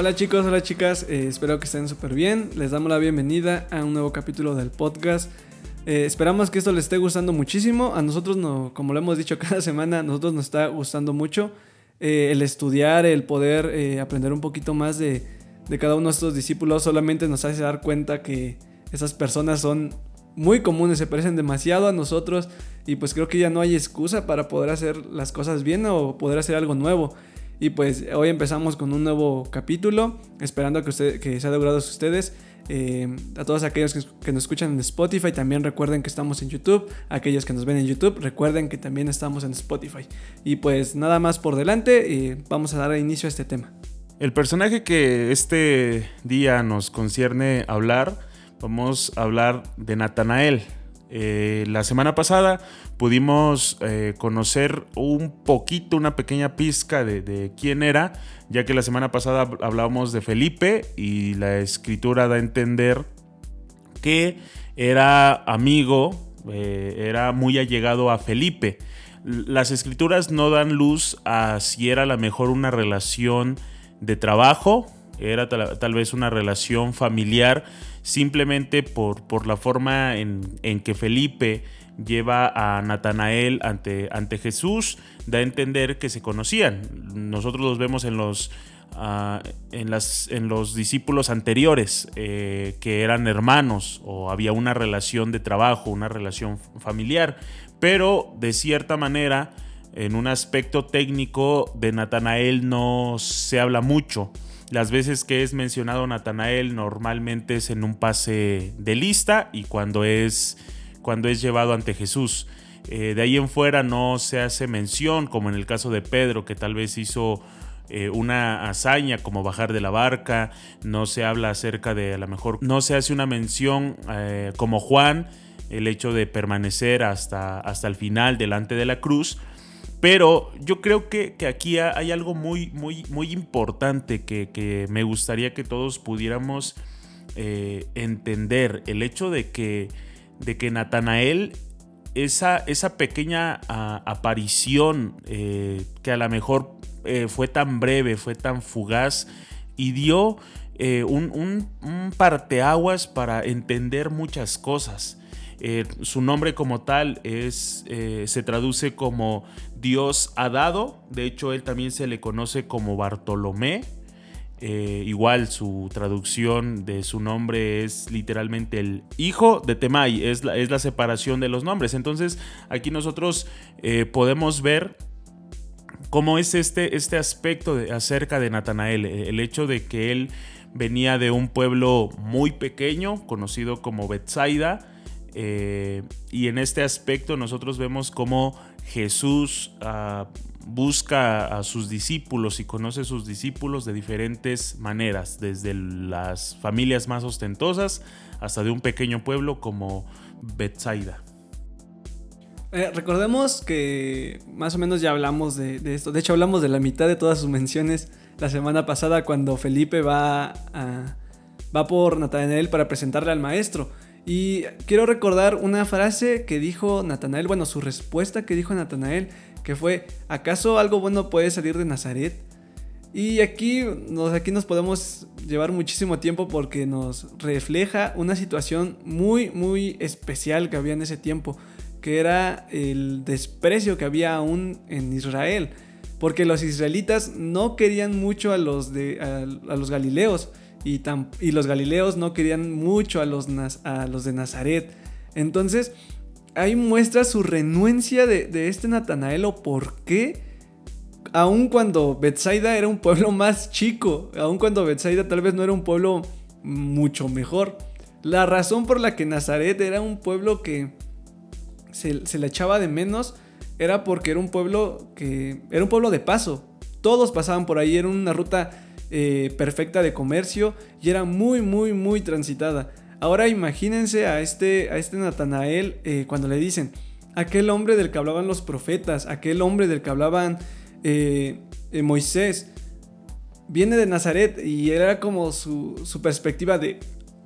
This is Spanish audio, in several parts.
Hola chicos, hola chicas, eh, espero que estén súper bien. Les damos la bienvenida a un nuevo capítulo del podcast. Eh, esperamos que esto les esté gustando muchísimo. A nosotros, no, como lo hemos dicho cada semana, a nosotros nos está gustando mucho eh, el estudiar, el poder aprender un poquito más de, de cada uno de estos discípulos. Solamente nos hace dar cuenta que esas personas son muy comunes, se parecen demasiado a nosotros y pues creo que ya no hay excusa para poder hacer las cosas bien o poder hacer algo nuevo. Y pues hoy empezamos con un nuevo capítulo, esperando que, usted, que sea a ustedes. Eh, a todos aquellos que, nos escuchan en Spotify, también recuerden que estamos en YouTube. Aquellos que nos ven en YouTube, recuerden que también estamos en Spotify. Y pues nada más por delante, eh, vamos a dar inicio a este tema. El personaje que este día nos concierne hablar, vamos a hablar de Natanael. Eh, la semana pasada pudimos eh, conocer un poquito, una pequeña pizca de, quién era, ya que la semana pasada hablábamos de Felipe y la escritura da a entender que era amigo, eh, era muy allegado a Felipe. Las escrituras no dan luz a si era a lo mejor una relación de trabajo, era tal vez una relación familiar, simplemente por, por la forma en, que Felipe lleva a Natanael ante, ante Jesús, da a entender que se conocían. Nosotros los vemos en los, ah, en, las, en los discípulos anteriores, eh, que eran hermanos o había una relación de trabajo, una relación familiar, pero de cierta manera, en un aspecto técnico de Natanael no se habla mucho. Las veces que es mencionado Natanael normalmente es en un pase de lista y cuando es, cuando es llevado ante Jesús. Eh, de ahí en fuera no se hace mención, como en el caso de Pedro, que tal vez hizo eh, una hazaña como bajar de la barca, no se habla acerca de a lo mejor, no se hace una mención eh, como Juan, el hecho de permanecer hasta, hasta el final delante de la cruz. Pero yo creo que, aquí hay algo muy, muy, muy importante que, me gustaría que todos pudiéramos eh, entender. El hecho de que, de que Natanael, esa, esa pequeña aparición eh, que a lo mejor eh, fue tan breve, fue tan fugaz y dio un, un, un parteaguas para entender muchas cosas. Eh, su nombre como tal es, eh, se traduce como Dios ha dado. De hecho, él también se le conoce como Bartolomé. Eh, igual su traducción de su nombre es literalmente el hijo de Temai, es la, es la separación de los nombres. Entonces aquí nosotros podemos ver cómo es este, este aspecto de, acerca de Natanael, el hecho de que él venía de un pueblo muy pequeño, conocido como Bethsaida, eh, y en este aspecto nosotros vemos cómo Jesús ah, busca a sus discípulos y conoce a sus discípulos de diferentes maneras, desde las familias más ostentosas hasta de un pequeño pueblo como Bethsaida. Eh, recordemos que más o menos ya hablamos de, esto. De hecho, hablamos de la mitad de todas sus menciones la semana pasada cuando Felipe va, va por Natanael para presentarle al maestro. Y quiero recordar una frase que dijo Natanael, bueno, su respuesta que dijo Natanael, que fue, ¿acaso algo bueno puede salir de Nazaret? Y aquí nos, aquí nos podemos llevar muchísimo tiempo porque nos refleja una situación muy, muy especial que había en ese tiempo, que era el desprecio que había aún en Israel, porque los israelitas no querían mucho a los, de, a los galileos, y, los galileos no querían mucho a los, de Nazaret. Entonces, ahí muestra su renuencia de, este Natanael o por qué, aun cuando Bethsaida era un pueblo más chico, aun cuando Bethsaida tal vez no era un pueblo mucho mejor. La razón por la que Nazaret era un pueblo que se, se le echaba de menos era porque era un pueblo que era un pueblo de paso. Todos pasaban por ahí, era una ruta eh, perfecta de comercio y era muy, muy, muy transitada. Ahora imagínense a este, a este Natanael eh, cuando le dicen, aquel hombre del que hablaban los profetas, aquel hombre del que hablaban eh, Moisés, viene de Nazaret y era como su, su, perspectiva de,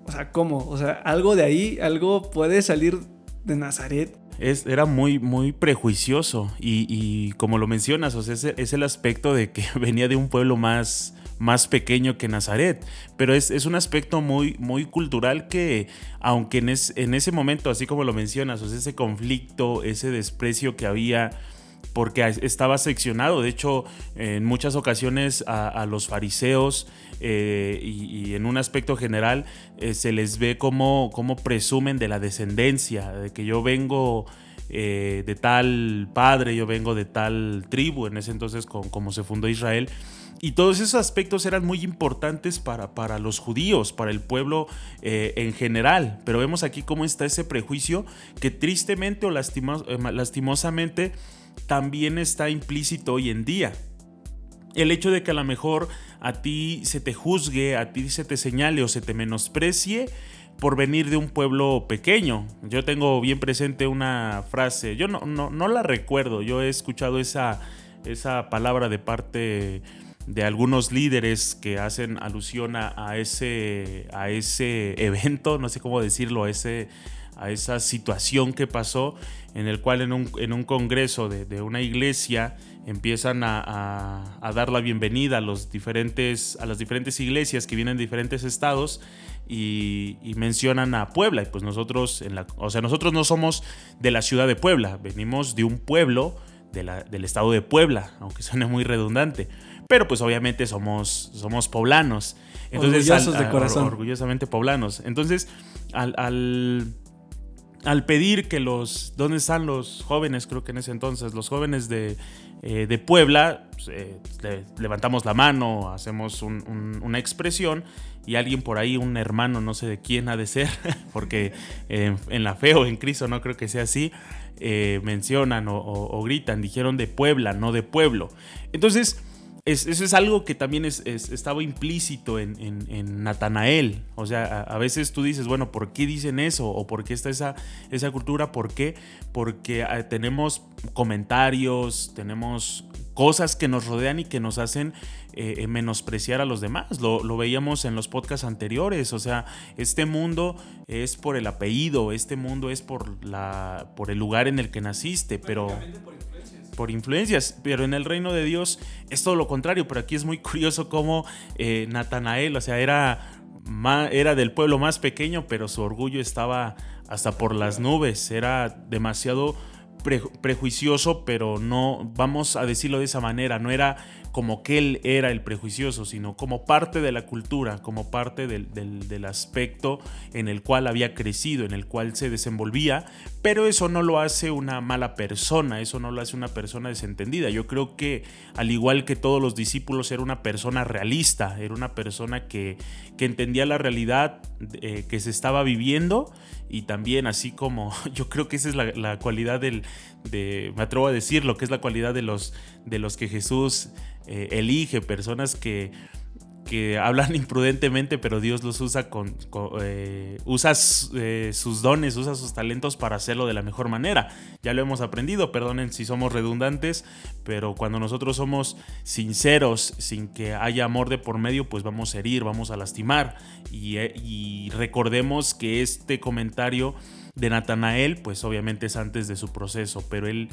o sea, ¿cómo? O sea, algo de ahí, algo puede salir de Nazaret. Es, era muy, muy prejuicioso y, como lo mencionas, o sea, es el aspecto de que venía de un pueblo más, más pequeño que Nazaret. Pero es, un aspecto muy, muy cultural que, aunque en, en ese momento, así como lo mencionas, ese conflicto, ese desprecio que había porque estaba seccionado. De hecho, en muchas ocasiones a, los fariseos eh, y, en un aspecto general eh, se les ve como, como, presumen de la descendencia, de que yo vengo eh, de tal padre, yo vengo de tal tribu, en ese entonces como se fundó Israel. Y todos esos aspectos eran muy importantes para, para los judíos, para el pueblo en general. Pero vemos aquí cómo está ese prejuicio que tristemente o lastimosamente también está implícito hoy en día. El hecho de que a lo mejor a ti se te juzgue, a ti se te señale o se te menosprecie por venir de un pueblo pequeño. Yo tengo bien presente una frase, yo no, no, la recuerdo, yo he escuchado esa, esa palabra de parte de algunos líderes que hacen alusión a, ese, a ese evento, no sé cómo decirlo, a, ese, a esa situación que pasó en el cual en un, congreso de, una iglesia empiezan a, dar la bienvenida a, los diferentes, a las diferentes iglesias que vienen de diferentes estados y, mencionan a Puebla. Y pues nosotros, en la, o sea, nosotros no somos de la ciudad de Puebla, venimos de un pueblo del estado de Puebla, aunque suene muy redundante. Pero pues obviamente somos, somos poblanos. Entonces, Orgullosos de corazón. orgullosamente poblanos. Entonces, al al pedir que los, ¿dónde están los jóvenes? Creo que en ese entonces, los jóvenes de, eh, Puebla, pues, eh, levantamos la mano, hacemos una expresión y alguien por ahí, un hermano, no sé de quién ha de ser, porque en la fe o en Cristo no creo que sea así, eh, mencionan o gritan, dijeron de Puebla, no de pueblo. Entonces, eso es algo que también estaba implícito en, Natanael. O sea, a, veces tú dices, bueno, ¿por qué dicen eso? ¿O por qué está esa, esa cultura? ¿Por qué? Porque ah, tenemos comentarios, tenemos cosas que nos rodean y que nos hacen eh, eh, menospreciar a los demás. Lo, veíamos en los podcasts anteriores. O sea, este mundo es por el apellido, este mundo es por, la, por el lugar en el que naciste, pero influencias, pero en el reino de Dios es todo lo contrario, pero aquí es muy curioso cómo eh, Natanael, o sea, era, era del pueblo más pequeño, pero su orgullo estaba hasta por las nubes, era demasiado prejuicioso, pero no, vamos a decirlo de esa manera, no era como que él era el prejuicioso, sino como parte de la cultura, como parte del, aspecto en el cual había crecido, en el cual se desenvolvía, pero eso no lo hace una mala persona, eso no lo hace una persona desentendida. Yo creo que al igual que todos los discípulos era una persona realista, era una persona que, entendía la realidad eh, que se estaba viviendo y también así como yo creo que esa es la, cualidad del, de, me atrevo a decir lo que es la cualidad de los, de los que Jesús eh, elige, personas que, que hablan imprudentemente, pero Dios los usa con, eh, usa eh, sus dones, usa sus talentos para hacerlo de la mejor manera. Ya lo hemos aprendido, perdonen si somos redundantes, pero cuando nosotros somos sinceros, sin que haya amor de por medio, pues vamos a herir, vamos a lastimar. Y, y recordemos que este comentario de Natanael, pues obviamente es antes de su proceso, pero él,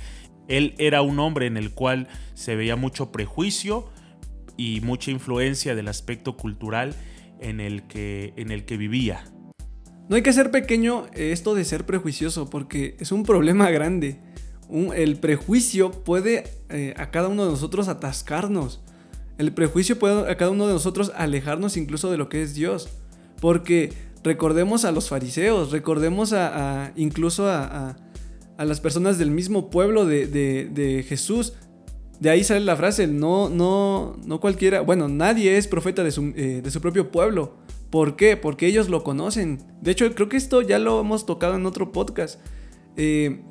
él era un hombre en el cual se veía mucho prejuicio y mucha influencia del aspecto cultural en el que, en el que vivía. No hay que ser pequeño esto de ser prejuicioso porque es un problema grande. el prejuicio puede eh, a cada uno de nosotros atascarnos. El prejuicio puede a cada uno de nosotros alejarnos incluso de lo que es Dios. Porque recordemos a los fariseos, recordemos a, incluso a a las personas del mismo pueblo de, Jesús. De ahí sale la frase, no, no, no cualquiera, bueno, nadie es profeta de su, eh, propio pueblo. ¿Por qué? Porque ellos lo conocen. De hecho, creo que esto ya lo hemos tocado en otro podcast. Eh,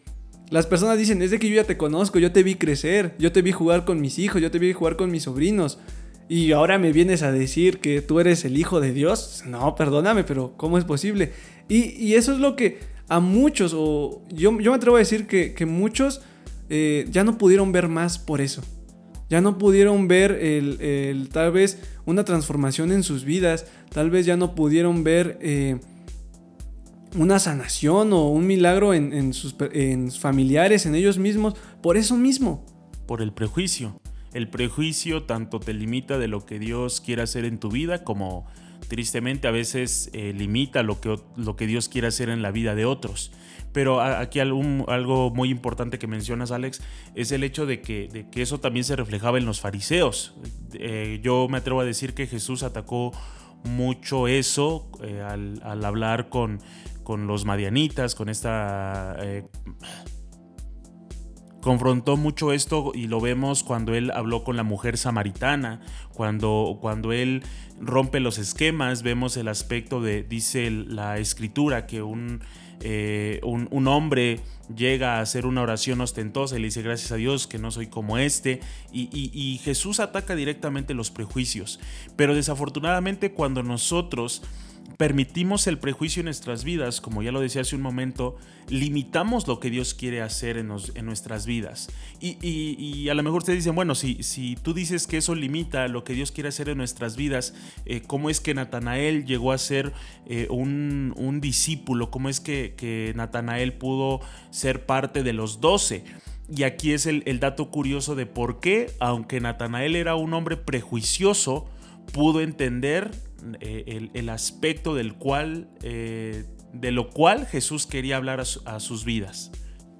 las personas dicen, es de que yo ya te conozco, yo te vi crecer, yo te vi jugar con mis hijos, yo te vi jugar con mis sobrinos. Y ahora me vienes a decir que tú eres el hijo de Dios. No, perdóname, pero ¿cómo es posible? Y, y eso es lo que a muchos, o yo, yo me atrevo a decir que, muchos eh, ya no pudieron ver más por eso. Ya no pudieron ver el, tal vez una transformación en sus vidas, tal vez ya no pudieron ver eh, una sanación o un milagro en, sus, familiares, en ellos mismos, por eso mismo. Por el prejuicio. El prejuicio tanto te limita de lo que Dios quiere hacer en tu vida como tristemente a veces eh, limita lo que, lo que Dios quiere hacer en la vida de otros. Pero aquí algo muy importante que mencionas, Alex, es el hecho de que, que eso también se reflejaba en los fariseos. Eh, yo me atrevo a decir que Jesús atacó mucho eso eh, al, hablar con, con, los madianitas, con esta confrontó mucho esto y lo vemos cuando él habló con la mujer samaritana, cuando, cuando él rompe los esquemas, vemos el aspecto de, dice la escritura, que un, eh, un, hombre llega a hacer una oración ostentosa y le dice gracias a Dios que no soy como este, y, y Jesús ataca directamente los prejuicios, pero desafortunadamente cuando nosotros permitimos el prejuicio en nuestras vidas, como ya lo decía hace un momento, limitamos lo que Dios quiere hacer en, nuestras vidas. Y, a lo mejor ustedes dicen, bueno, si, si tú dices que eso limita lo que Dios quiere hacer en nuestras vidas, eh, ¿cómo es que Natanael llegó a ser eh, un, discípulo? ¿Cómo es que, Natanael pudo ser parte de los doce? Y aquí es el dato curioso de por qué, aunque Natanael era un hombre prejuicioso, pudo entender eh, el, aspecto del cual, eh, de lo cual Jesús quería hablar a, sus vidas.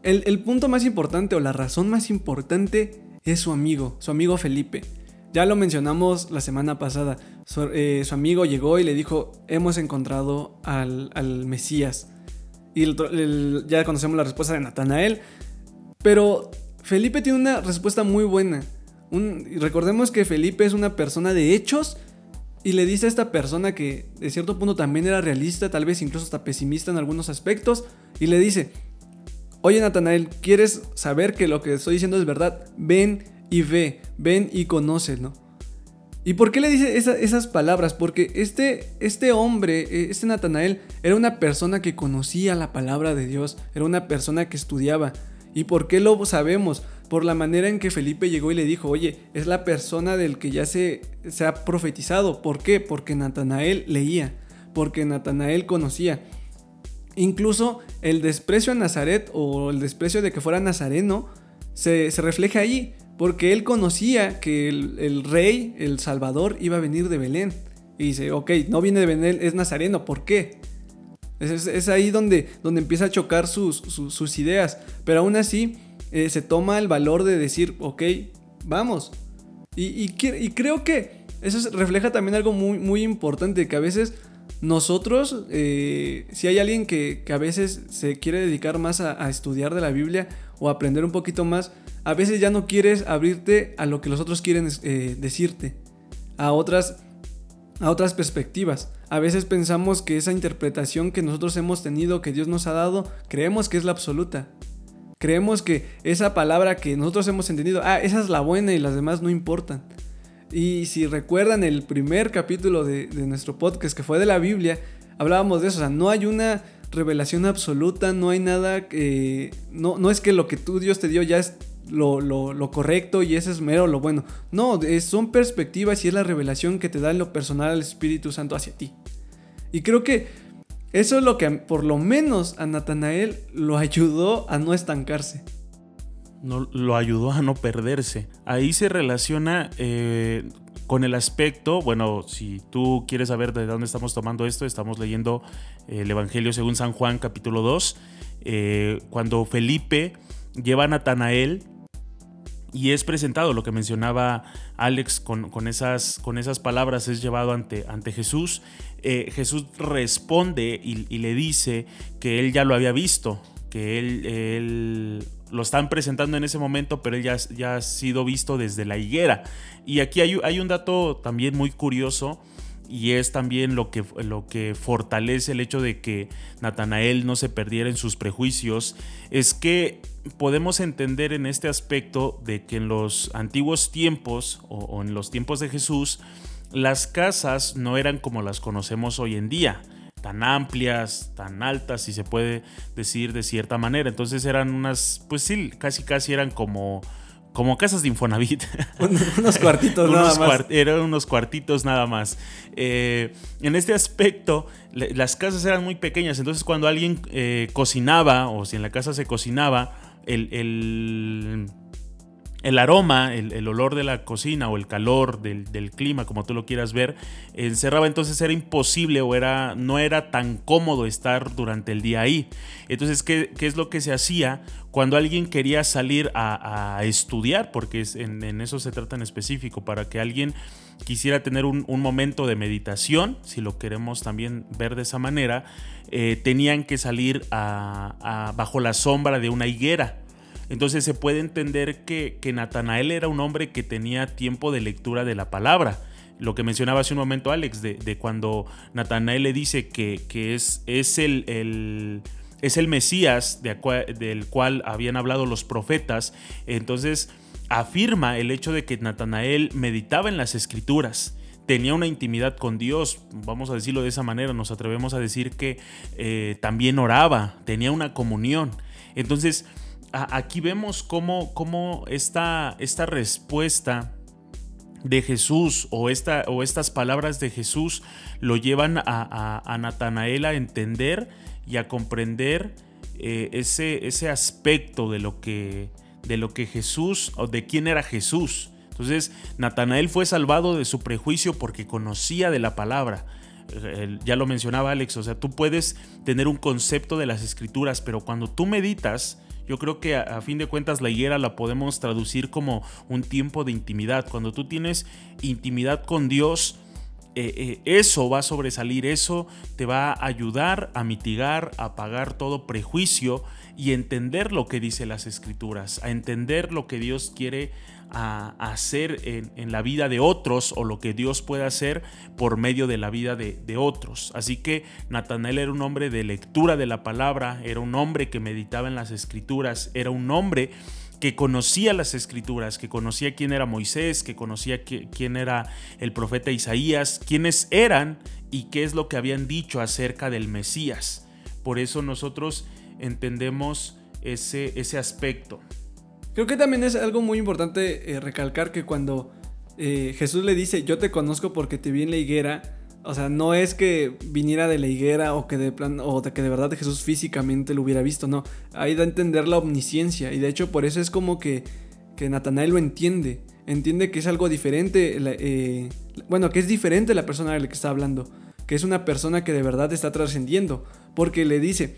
El, punto más importante o la razón más importante es su amigo, su amigo Felipe. Ya lo mencionamos la semana pasada. Su, eh, amigo llegó y le dijo, hemos encontrado al, Mesías. Y ya conocemos la respuesta de Natanael. Pero Felipe tiene una respuesta muy buena. recordemos que Felipe es una persona de hechos y le dice a esta persona que de cierto punto también era realista, tal vez incluso hasta pesimista en algunos aspectos, y le dice, oye Natanael, ¿quieres saber que lo que estoy diciendo es verdad? Ven y ve, ven y conoce, ¿no? ¿Y por qué le dice esas palabras? Porque este, este hombre, eh, este Natanael, era una persona que conocía la palabra de Dios, era una persona que estudiaba. ¿Y por qué lo sabemos? por la manera en que Felipe llegó y le dijo, oye, es la persona del que ya se, se ha profetizado. ¿Por qué? Porque Natanael leía, porque Natanael conocía. Incluso el desprecio a Nazaret o el desprecio de que fuera nazareno se, refleja allí, porque él conocía que el, rey, el Salvador, iba a venir de Belén. Y dice, ok, no viene de Belén, es nazareno, ¿por qué? Es, ahí donde, donde empieza a chocar sus, sus ideas, pero aún así eh, se toma el valor de decir, ok, vamos. Y, creo que eso refleja también algo muy, muy importante, que a veces nosotros, eh, si hay alguien que, a veces se quiere dedicar más a, estudiar de la Biblia o aprender un poquito más, a veces ya no quieres abrirte a lo que los otros quieren eh, decirte, a otras, a otras perspectivas. A veces pensamos que esa interpretación que nosotros hemos tenido, que Dios nos ha dado, creemos que es la absoluta. Creemos que esa palabra que nosotros hemos entendido, ah, esa es la buena y las demás no importan. Y si recuerdan el primer capítulo de, nuestro podcast que fue de la Biblia, hablábamos de eso, o sea, no hay una revelación absoluta, no hay nada que... No, no es que lo que tú Dios te dio ya es lo, correcto y ese es mero lo bueno. No, son perspectivas y es la revelación que te da en lo personal el Espíritu Santo hacia ti. Y creo que eso es lo que por lo menos a Natanael lo ayudó a no estancarse. No, lo ayudó a no perderse. Ahí se relaciona eh, con el aspecto, bueno, si tú quieres saber de dónde estamos tomando esto, estamos leyendo eh, el Evangelio según San Juan capítulo 2, eh, cuando Felipe lleva a Natanael y es presentado, lo que mencionaba Alex con, esas, con esas palabras, es llevado ante, ante Jesús. Eh, Jesús responde y, le dice que él ya lo había visto, que él, lo están presentando en ese momento, pero él ya, ya, ha sido visto desde la higuera. Y aquí hay, hay un dato también muy curioso y es también lo que, lo que fortalece el hecho de que Natanael no se perdiera en sus prejuicios, es que podemos entender en este aspecto de que en los antiguos tiempos o, en los tiempos de Jesús, las casas no eran como las conocemos hoy en día tan amplias, tan altas, si se puede decir de cierta manera. Entonces eran unas, pues sí, casi casi eran como como casas de Infonavit. unos cuartitos nada más. eran unos cuartitos nada más. Eh, en este aspecto, las casas eran muy pequeñas, entonces cuando alguien eh, cocinaba, o si en la casa se cocinaba, el, el aroma, el, olor de la cocina o el calor del, clima, como tú lo quieras ver, encerraba, entonces era imposible o era, no era tan cómodo estar durante el día ahí. Entonces, ¿qué, es lo que se hacía cuando alguien quería salir a, estudiar? Porque en, eso se trata en específico, para que alguien quisiera tener un, momento de meditación, si lo queremos también ver de esa manera, eh, tenían que salir bajo la sombra de una higuera. Entonces se puede entender que, Natanael era un hombre que tenía tiempo de lectura de la palabra. Lo que mencionaba hace un momento Alex, de, cuando Natanael le dice que, es, es el, es el Mesías del cual habían hablado los profetas, entonces afirma el hecho de que Natanael meditaba en las escrituras tenía una intimidad con Dios, vamos a decirlo de esa manera, nos atrevemos a decir que eh, también oraba, tenía una comunión. Entonces, aquí vemos cómo, cómo esta, esta, respuesta de Jesús o, esta, o, estas palabras de Jesús lo llevan a, Natanael a entender y a comprender eh, ese, ese, aspecto de lo, que, de lo que Jesús o de quién era Jesús. Entonces, Natanael fue salvado de su prejuicio porque conocía de la palabra. Ya lo mencionaba Alex, o sea, tú puedes tener un concepto de las escrituras, pero cuando tú meditas, yo creo que a, fin de cuentas la higuera la podemos traducir como un tiempo de intimidad. Cuando tú tienes intimidad con Dios, eh, eh, eso va a sobresalir, eso te va a ayudar a mitigar, a apagar todo prejuicio y entender lo que dice las escrituras, a entender lo que Dios quiere a, hacer en, la vida de otros o lo que Dios puede hacer por medio de la vida de, otros. Así que Natanael era un hombre de lectura de la palabra, era un hombre que meditaba en las escrituras, era un hombre que conocía las escrituras, que conocía quién era Moisés, que conocía quién era el profeta Isaías, quiénes eran y qué es lo que habían dicho acerca del Mesías. Por eso nosotros entendemos ese, ese aspecto. Creo que también es algo muy importante eh, recalcar que cuando eh, Jesús le dice, yo te conozco porque te vi en la higuera, o sea, no es que viniera de la higuera o que de plan o que de verdad Jesús físicamente lo hubiera visto, no. Ahí da a entender la omnisciencia y de hecho por eso es como que, que Natanael lo entiende. Entiende que es algo diferente, eh, bueno, que es diferente la persona de la que está hablando, que es una persona que de verdad está trascendiendo, porque le dice,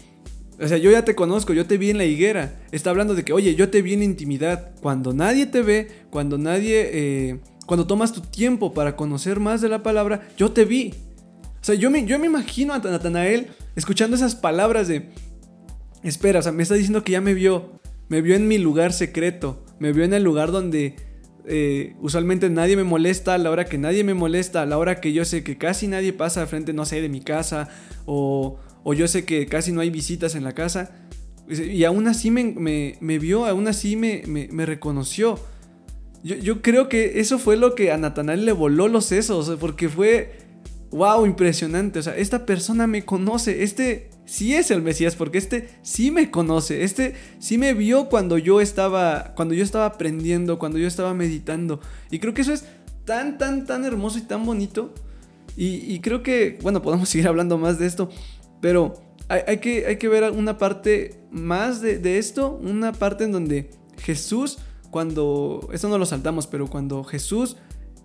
o sea, yo ya te conozco, yo te vi en la higuera. Está hablando de que, oye, yo te vi en intimidad. Cuando nadie te ve, cuando nadie... Eh, cuando tomas tu tiempo para conocer más de la palabra, yo te vi. O sea, yo me, yo me imagino a Natanael escuchando esas palabras de... Espera, o sea, me está diciendo que ya me vio. Me vio en mi lugar secreto. Me vio en el lugar donde eh, usualmente nadie me molesta, a la hora que nadie me molesta, a la hora que yo sé que casi nadie pasa al frente, no sé, de mi casa o o yo sé que casi no hay visitas en la casa. Y aún así me, vio, aún así me, reconoció. Yo, creo que eso fue lo que a Natanael le voló los sesos, porque fue, wow, impresionante. O sea, esta persona me conoce, este sí es el Mesías, porque este sí me conoce, este sí me vio cuando yo estaba, cuando yo estaba aprendiendo, cuando yo estaba meditando. Y creo que eso es tan, tan, tan hermoso y tan bonito. Y, y creo que, bueno, podemos seguir hablando más de esto, pero hay, que, hay que ver una parte más de, esto, una parte en donde Jesús, cuando, esto no lo saltamos, pero cuando Jesús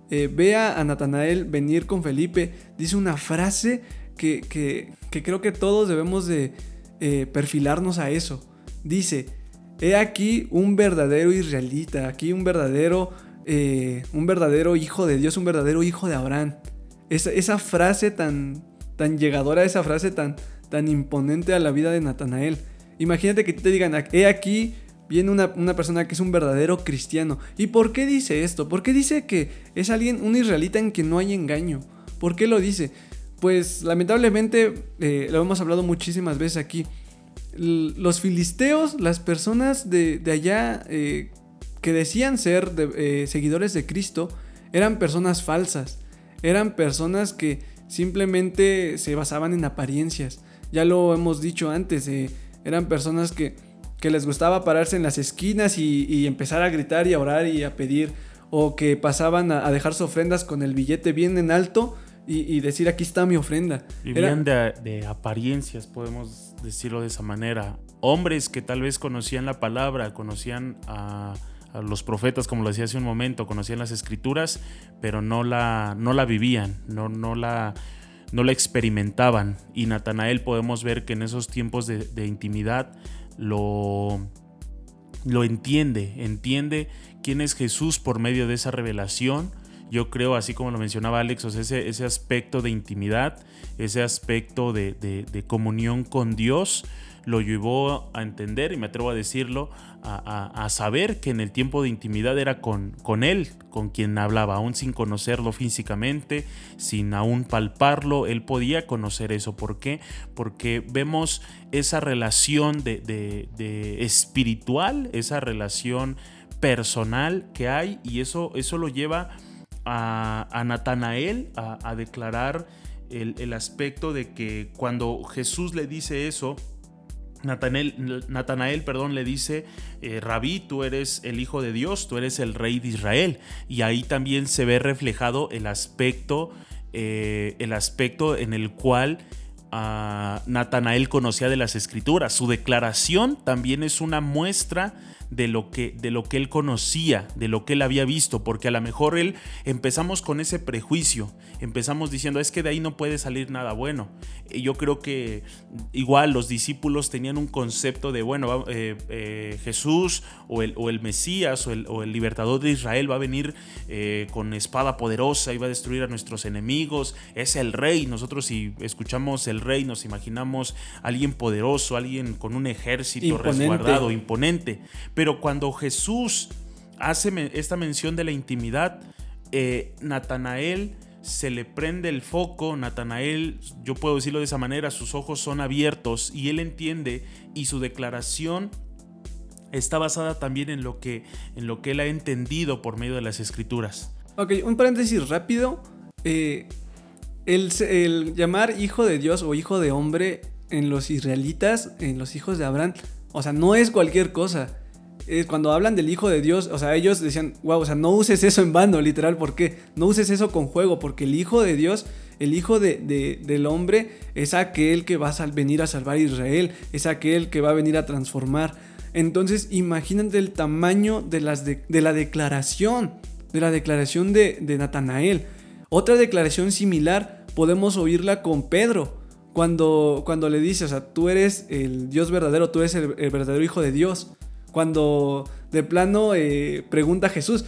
eh, ve a Natanael venir con Felipe, dice una frase que, creo que todos debemos de eh, perfilarnos a eso. Dice, he aquí un verdadero israelita, aquí un verdadero, eh, un verdadero hijo de Dios, un verdadero hijo de Abraham. Esa, esa frase tan, tan llegadora esa frase tan, tan imponente a la vida de Natanael. Imagínate que te digan, he aquí viene una, persona que es un verdadero cristiano. ¿Y por qué dice esto? ¿Por qué dice que es alguien, un israelita en que no hay engaño? ¿Por qué lo dice? Pues lamentablemente, eh, lo hemos hablado muchísimas veces aquí, los filisteos, las personas de, allá eh, que decían ser eh, seguidores de Cristo, eran personas falsas, eran personas que simplemente se basaban en apariencias. Ya lo hemos dicho antes, eh, eran personas que, les gustaba pararse en las esquinas y, empezar a gritar y a orar y a pedir, o que pasaban a, dejar sus ofrendas con el billete bien en alto y, decir aquí está mi ofrenda. Vivían de, de apariencias, podemos decirlo de esa manera. Hombres que tal vez conocían la palabra, conocían a los profetas, como lo decía hace un momento, conocían las escrituras, pero no la, no la vivían, no, no, la, no la experimentaban. Y Natanael podemos ver que en esos tiempos de, intimidad lo, lo entiende, entiende quién es Jesús por medio de esa revelación. Yo creo, así como lo mencionaba Alex, ese, ese aspecto de intimidad, ese aspecto de, de comunión con Dios, lo llevó a entender, y me atrevo a decirlo, a, saber que en el tiempo de intimidad era con, con él, con quien hablaba, aún sin conocerlo físicamente, sin aún palparlo, él podía conocer eso. ¿Por qué? Porque vemos esa relación de, espiritual, esa relación personal que hay, y eso, eso lo lleva a, Natanael a, declarar el, el aspecto de que cuando Jesús le dice eso, Natanael, perdón, le dice, eh, Rabí, tú eres el Hijo de Dios, tú eres el Rey de Israel. Y ahí también se ve reflejado el aspecto, eh, el aspecto en el cual ah, Natanael conocía de las escrituras. Su declaración también es una muestra de lo, que, de lo que él conocía, de lo que él había visto, porque a lo mejor él empezamos con ese prejuicio, empezamos diciendo, es que de ahí no puede salir nada bueno. Y yo creo que igual los discípulos tenían un concepto de, bueno, eh, eh, Jesús o el, o el Mesías o el, o el, libertador de Israel va a venir eh, con espada poderosa y va a destruir a nuestros enemigos, es el rey, nosotros si escuchamos el rey nos imaginamos alguien poderoso, alguien con un ejército resguardado, imponente, pero cuando Jesús hace esta mención de la intimidad, eh, Natanael se le prende el foco, Natanael, yo puedo decirlo de esa manera, sus ojos son abiertos y él entiende y su declaración está basada también en lo que, en lo que él ha entendido por medio de las escrituras. Ok, un paréntesis rápido. Eh, el, el, llamar hijo de Dios o hijo de hombre en los israelitas, en los hijos de Abraham, o sea, no es cualquier cosa cuando hablan del Hijo de Dios, o sea, ellos decían, wow, o sea, no uses eso en vano, literal, ¿por qué? No uses eso con juego, porque el Hijo de Dios, el Hijo de, del hombre, es aquel que va a venir a salvar a Israel, es aquel que va a venir a transformar. Entonces, imagínate el tamaño de, las de, la declaración, de la declaración de, Natanael. Otra declaración similar podemos oírla con Pedro. Cuando, cuando le dice, o sea, tú eres el Dios verdadero, tú eres el verdadero Hijo de Dios. Cuando de plano eh, pregunta a Jesús,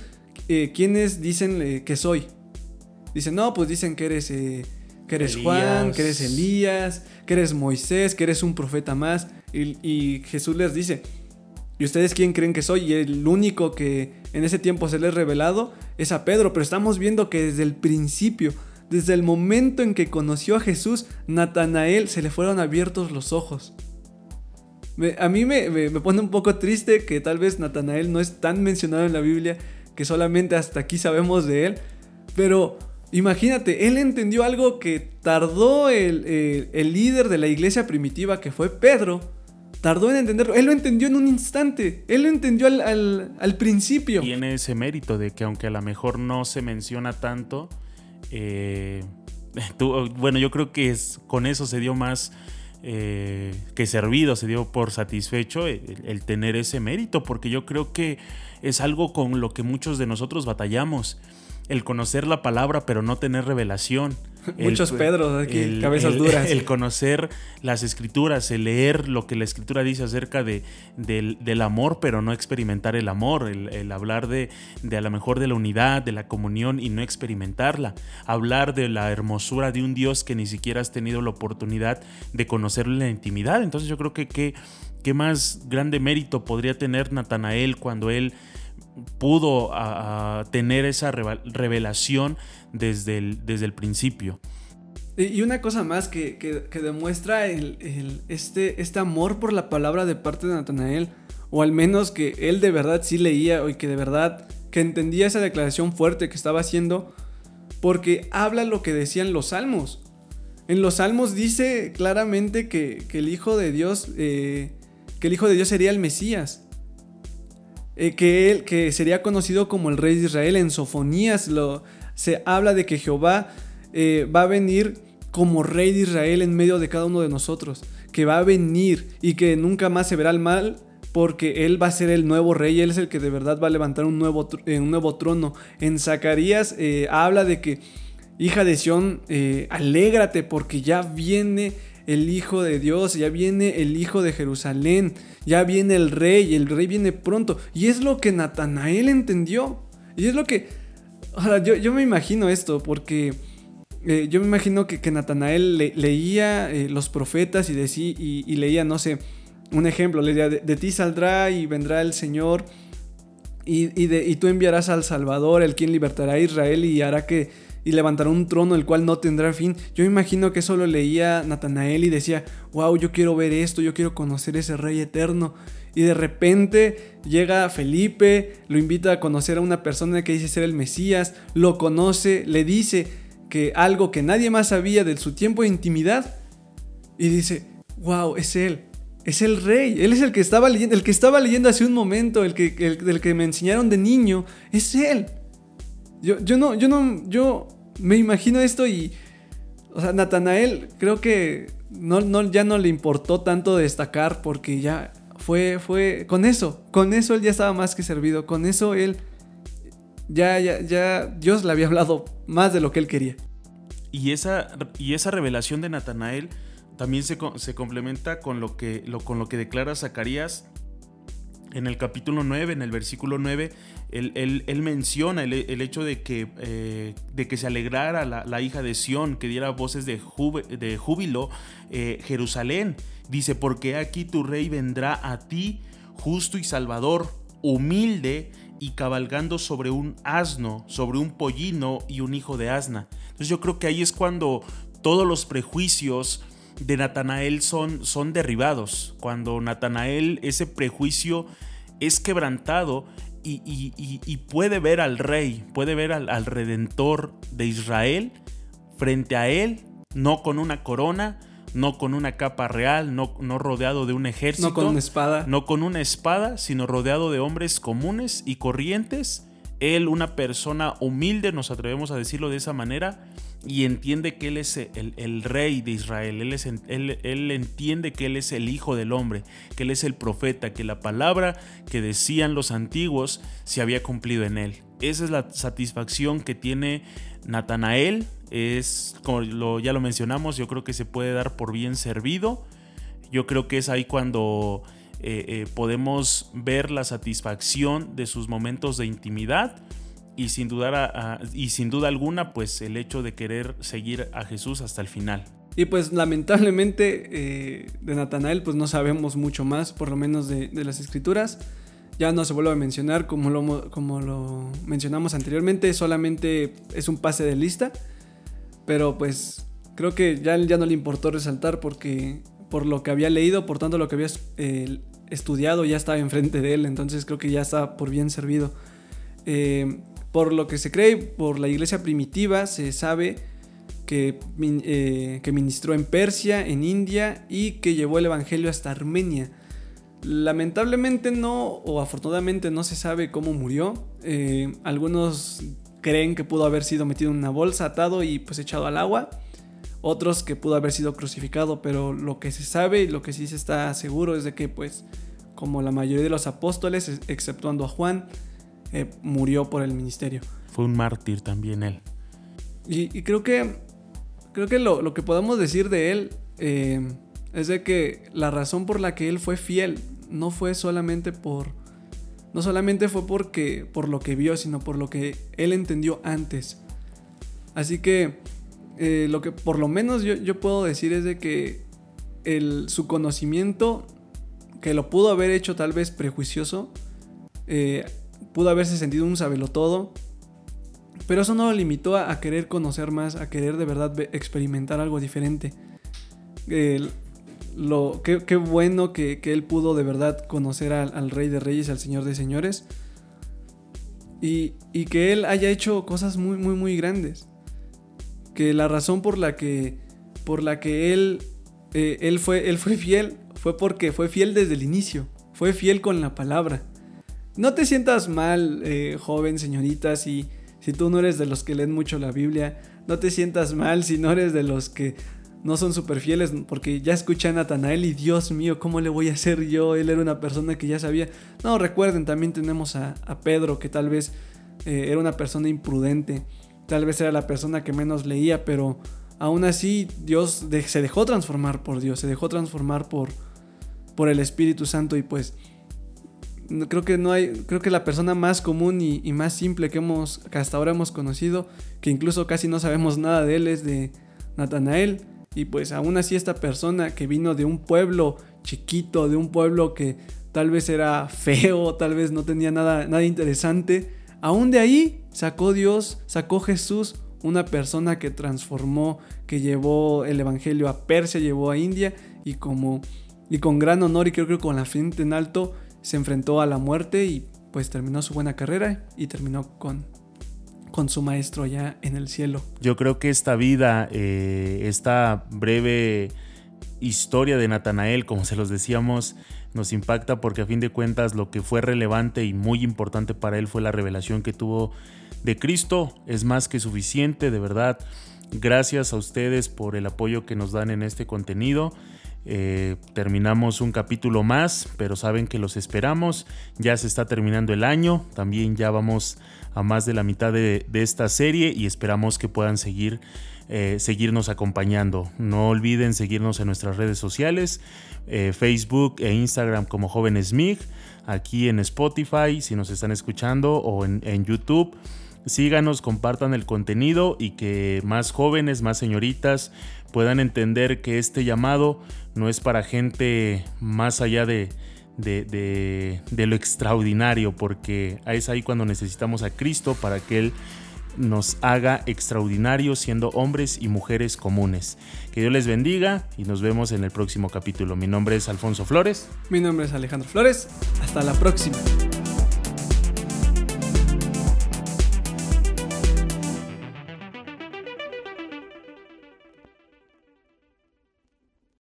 eh, ¿quiénes dicen eh, que soy? Dicen, no, pues dicen que eres, que eres Juan, que eres Elías, que eres Moisés, que eres un profeta más. Y, Jesús les dice, ¿y ustedes quién creen que soy? Y el único que en ese tiempo se les ha revelado es a Pedro, pero estamos viendo que desde el principio, desde el momento en que conoció a Jesús, Natanael se le fueron abiertos los ojos a mí me, pone un poco triste que tal vez Natanael no es tan mencionado en la Biblia, que solamente hasta aquí sabemos de él. Pero imagínate, él entendió algo que tardó el, líder de la iglesia primitiva, que fue Pedro, tardó en entenderlo. Él lo entendió en un instante. Él lo entendió al, principio. Tiene ese mérito de que aunque a lo mejor no se menciona tanto, eh, bueno, yo creo que con eso se dio más eh, que servido, se dio por satisfecho el, tener ese mérito, porque yo creo que es algo con lo que muchos de nosotros batallamos, el conocer la palabra pero no tener revelación. Muchos Pedros aquí, cabezas duras. El conocer las escrituras, el leer lo que la escritura dice acerca de, del, amor, pero no experimentar el amor, el, hablar de, de, a lo mejor de la unidad, de la comunión y no experimentarla. Hablar de la hermosura de un Dios que ni siquiera has tenido la oportunidad de conocerlo en la intimidad. Entonces yo creo que qué más grande mérito podría tener Natanael cuando él pudo tener esa revelación desde el, desde el principio. Y una cosa más que, demuestra este, este amor por la palabra de parte de Natanael, o al menos que él de verdad sí leía y que de verdad que entendía esa declaración fuerte que estaba haciendo, porque habla lo que decían los salmos. En los salmos dice claramente que, el Hijo de Dios, eh, que el Hijo de Dios sería el Mesías. Eh, que él que sería conocido como el rey de Israel. En Sofonías lo, se habla de que Jehová eh, va a venir como rey de Israel en medio de cada uno de nosotros, que va a venir y que nunca más se verá el mal porque él va a ser el nuevo rey, él es el que de verdad va a levantar un nuevo, eh, un nuevo trono. En Zacarías eh, habla de que, hija de Sión, alégrate porque ya viene el Hijo de Dios, ya viene el Hijo de Jerusalén, ya viene el rey, el rey viene pronto. Y es lo que Natanael entendió. Y es lo que... yo, me imagino esto, porque... yo me imagino que, que Natanael leía los profetas y, decía, y leía, no sé, un ejemplo, le diría, de, ti saldrá y vendrá el Señor y, de, y, tú enviarás al Salvador, el quien libertará a Israel y hará que y levantará un trono el cual no tendrá fin. Yo me imagino que eso lo leía Natanael y decía, wow, yo quiero ver esto, yo quiero conocer ese rey eterno. Y de repente llega Felipe, lo invita a conocer a una persona que dice ser el Mesías, lo conoce, le dice que algo que nadie más sabía de su tiempo de intimidad y dice, wow, es él. Es el rey. Él es el que estaba leyendo, el que estaba leyendo hace un momento, el que, el, que me enseñaron de niño. Es él. Yo, yo no, yo no, yo me imagino esto y, o sea, Natanael creo que no, no, ya no le importó tanto destacar porque ya fue, fue, con eso, con eso él ya estaba más que servido, con eso él, ya, ya, ya, Dios le había hablado más de lo que él quería. Y esa, y esa revelación de Natanael también se, complementa con lo, que, lo, con lo que declara Zacarías en el capítulo 9, en el versículo 9, él, menciona el, hecho de que, eh, de que se alegrara la, hija de Sión, que diera voces de, de júbilo eh, Jerusalén. Dice, porque aquí tu rey vendrá a ti, justo y salvador, humilde y cabalgando sobre un asno, sobre un pollino y un hijo de asna. Entonces yo creo que ahí es cuando todos los prejuicios, de Natanael son, son derribados. Cuando Natanael, ese prejuicio es quebrantado y, puede ver al rey, puede ver al, redentor de Israel frente a él, no con una corona, no con una capa real, no, no, rodeado de un ejército. No con una espada. No con una espada, sino rodeado de hombres comunes y corrientes. Él, una persona humilde, nos atrevemos a decirlo de esa manera, y entiende que Él es el, rey de Israel, él, es, él, entiende que Él es el Hijo del Hombre, que Él es el profeta, que la palabra que decían los antiguos se había cumplido en Él. Esa es la satisfacción que tiene Natanael, es, como ya lo mencionamos, yo creo que se puede dar por bien servido, yo creo que es ahí cuando eh, eh, podemos ver la satisfacción de sus momentos de intimidad y sin, dudar y sin duda alguna, pues el hecho de querer seguir a Jesús hasta el final. Y pues lamentablemente eh, de Natanael pues no sabemos mucho más, por lo menos de, las escrituras. Ya no se vuelve a mencionar como lo, como lo mencionamos anteriormente, solamente es un pase de lista. Pero pues creo que ya, ya no le importó resaltar porque por lo que había leído, por tanto lo que había eh, estudiado ya estaba enfrente de él, entonces creo que ya está por bien servido. Eh, por lo que se cree, por la iglesia primitiva, se sabe que, eh, que ministró en Persia, en India y que llevó el Evangelio hasta Armenia. Lamentablemente no, o afortunadamente no se sabe cómo murió. Algunos creen que pudo haber sido metido en una bolsa, atado y pues echado al agua. Otros que pudo haber sido crucificado, pero lo que se sabe y lo que sí se está seguro es de que pues como la mayoría de los apóstoles, exceptuando a Juan, eh, murió por el ministerio. Fue un mártir también él. Y, creo que, creo que lo, que podemos decir de él eh, es de que la razón por la que él fue fiel no fue solamente por... No solamente fue porque, por lo que vio, sino por lo que él entendió antes. Así que eh, lo que por lo menos yo, puedo decir es de que el, su conocimiento, que lo pudo haber hecho tal vez prejuicioso, pudo haberse sentido un todo pero eso no lo limitó a, querer conocer más, a querer de verdad experimentar algo diferente. Lo, qué, bueno que, él pudo de verdad conocer al, Rey de Reyes, al Señor de Señores. Y, que él haya hecho cosas muy, muy, muy grandes. Que la razón por la que, por la que él, eh, él, fue, él fue fiel fue porque fue fiel desde el inicio. Fue fiel con la palabra. No te sientas mal, eh, joven, señorita, si tú no eres de los que leen mucho la Biblia. No te sientas mal si no eres de los que no son súper fieles porque ya escuchan a Natanael y Dios mío, ¿cómo le voy a hacer yo? Él era una persona que ya sabía. No, recuerden, también tenemos a, Pedro que tal vez eh, era una persona imprudente, tal vez era la persona que menos leía, pero aún así Dios se dejó transformar por Dios, se dejó transformar por, por el Espíritu Santo y pues creo que no hay, creo que la persona más común y, más simple que hemos, que hasta ahora hemos conocido, que incluso casi no sabemos nada de él, es de Natanael. Y pues aún así esta persona que vino de un pueblo chiquito, de un pueblo que tal vez era feo, tal vez no tenía nada, nada interesante, aún de ahí sacó Dios, sacó Jesús una persona que transformó, que llevó el Evangelio a Persia, llevó a India y como y con gran honor y creo que con la frente en alto se enfrentó a la muerte y pues terminó su buena carrera y terminó con, con su maestro allá en el cielo. Yo creo que esta vida, eh, esta breve historia de Natanael, como se los decíamos, nos impacta porque a fin de cuentas lo que fue relevante y muy importante para él fue la revelación que tuvo de Cristo. Es más que suficiente, de verdad. Gracias a ustedes por el apoyo que nos dan en este contenido. Eh, terminamos un capítulo más, pero saben que los esperamos. Ya se está terminando el año, también ya vamos a más de la mitad de, esta serie y esperamos que puedan seguir, eh, seguirnos acompañando. No olviden seguirnos en nuestras redes sociales, eh, Facebook e Instagram como Jóvenes MIG, aquí en Spotify si nos están escuchando o en, en YouTube. Síganos, compartan el contenido y que más jóvenes, más señoritas, puedan entender que este llamado no es para gente más allá de, de, lo extraordinario, porque es ahí cuando necesitamos a Cristo para que Él nos haga extraordinarios siendo hombres y mujeres comunes. Que Dios les bendiga y nos vemos en el próximo capítulo. Mi nombre es Alfonso Flores. Mi nombre es Alejandro Flores. Hasta la próxima.